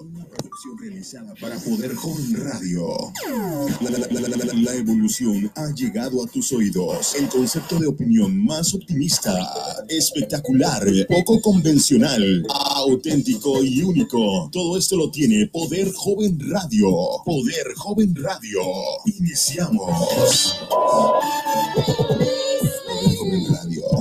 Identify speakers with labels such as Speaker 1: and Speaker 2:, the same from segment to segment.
Speaker 1: Una producción realizada para Poder Joven Radio. La, evolución ha llegado a tus oídos. El concepto de opinión más optimista, espectacular, poco convencional, auténtico y único. Todo esto lo tiene Poder Joven Radio. Poder Joven Radio. Iniciamos. Poder Joven Radio.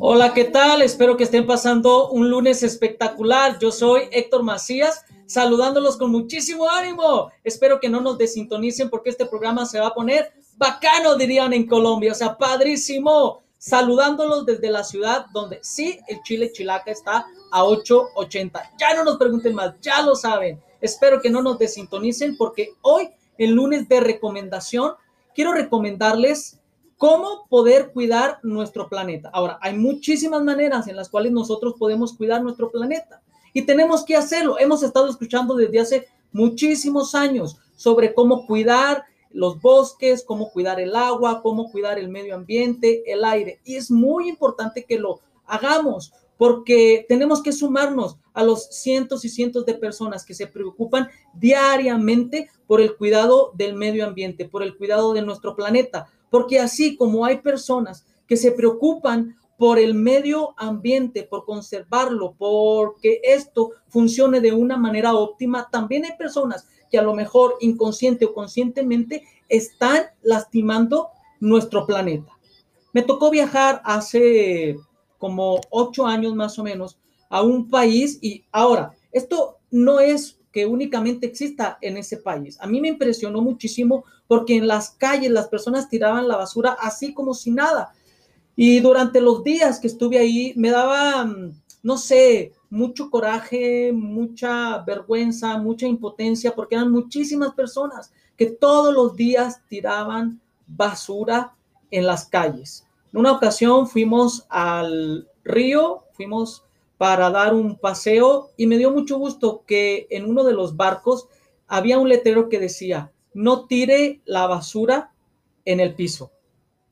Speaker 2: Hola, ¿qué tal? Espero que estén pasando un lunes espectacular. Yo soy Héctor Macías, saludándolos con muchísimo ánimo. Espero que no nos desintonicen porque este programa se va a poner bacano, dirían en Colombia, o sea, padrísimo. Saludándolos desde la ciudad donde sí, el chile chilaca está a 8.80. Ya no nos pregunten más, ya lo saben. Espero que no nos desintonicen porque hoy, el lunes de recomendación, quiero recomendarles cómo poder cuidar nuestro planeta. Ahora, hay muchísimas maneras en las cuales nosotros podemos cuidar nuestro planeta y tenemos que hacerlo. Hemos estado escuchando desde hace muchísimos años sobre cómo cuidar los bosques, cómo cuidar el agua, cómo cuidar el medio ambiente, el aire. Y es muy importante que lo hagamos porque tenemos que sumarnos a los cientos y cientos de personas que se preocupan diariamente por el cuidado del medio ambiente, por el cuidado de nuestro planeta. Porque así como hay personas que se preocupan por el medio ambiente, por conservarlo, porque esto funcione de una manera óptima, también hay personas que a lo mejor inconsciente o conscientemente están lastimando nuestro planeta. Me tocó viajar hace como ocho años más o menos a un país y ahora, esto no es que únicamente exista en ese país. A mí me impresionó muchísimo porque en las calles las personas tiraban la basura así como si nada. Y durante los días que estuve ahí me daba, mm, no sé, mucho coraje, mucha vergüenza, mucha impotencia, porque eran muchísimas personas que todos los días tiraban basura en las calles. En una ocasión fuimos al río, fuimos para dar un paseo y me dio mucho gusto que en uno de los barcos había un letrero que decía, no tire la basura en el piso,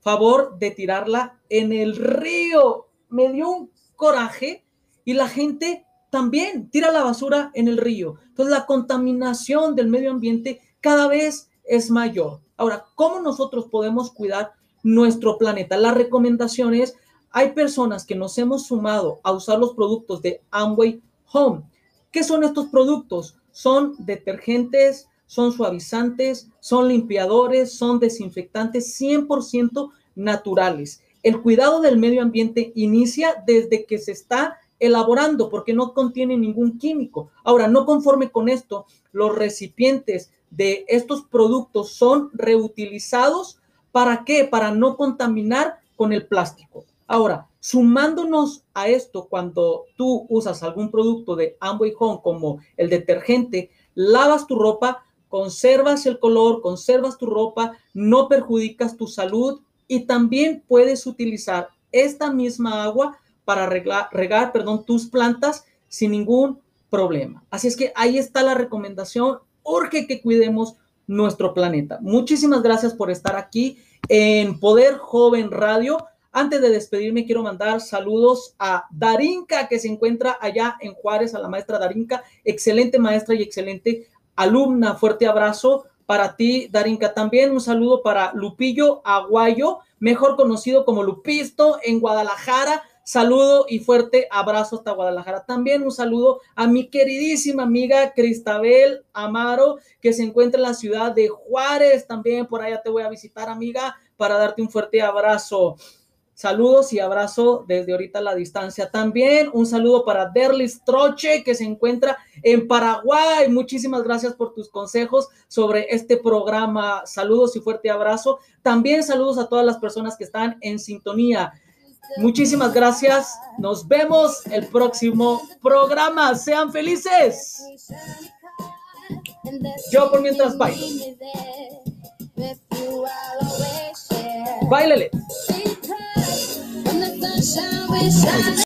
Speaker 2: favor de tirarla en el río. Me dio un coraje y la gente también tira la basura en el río. Entonces la contaminación del medio ambiente cada vez es mayor. Ahora, ¿cómo nosotros podemos cuidar nuestro planeta? La recomendación es, hay personas que nos hemos sumado a usar los productos de Amway Home. ¿Qué son estos productos? Son detergentes, son suavizantes, son limpiadores, son desinfectantes 100% naturales. El cuidado del medio ambiente inicia desde que se está elaborando porque no contiene ningún químico. Ahora, no conforme con esto, los recipientes de estos productos son reutilizados. ¿Para qué? Para no contaminar con el plástico. Ahora, sumándonos a esto, cuando tú usas algún producto de Amway Home como el detergente, lavas tu ropa, conservas el color, conservas tu ropa, no perjudicas tu salud y también puedes utilizar esta misma agua para regar, perdón, tus plantas sin ningún problema. Así es que ahí está la recomendación. Urge que cuidemos nuestro planeta. Muchísimas gracias por estar aquí en Poder Joven Radio. Antes de despedirme, quiero mandar saludos a Darinka, que se encuentra allá en Juárez, a la maestra Darinka, excelente maestra y excelente alumna. Fuerte abrazo para ti, Darinka. También un saludo para Lupillo Aguayo, mejor conocido como Lupisto en Guadalajara. Saludo y fuerte abrazo hasta Guadalajara. También un saludo a mi queridísima amiga Cristabel Amaro, que se encuentra en la ciudad de Juárez. También por allá te voy a visitar, amiga, para darte un fuerte abrazo. Saludos y abrazo desde ahorita a la distancia. También un saludo para Derlis Troche, que se encuentra en Paraguay. Muchísimas gracias por tus consejos sobre este programa. Saludos y fuerte abrazo. También saludos a todas las personas que están en sintonía. Muchísimas gracias. Nos vemos el próximo programa. Sean felices. Yo por mientras bailo. Báilele.
Speaker 3: the sun will shine.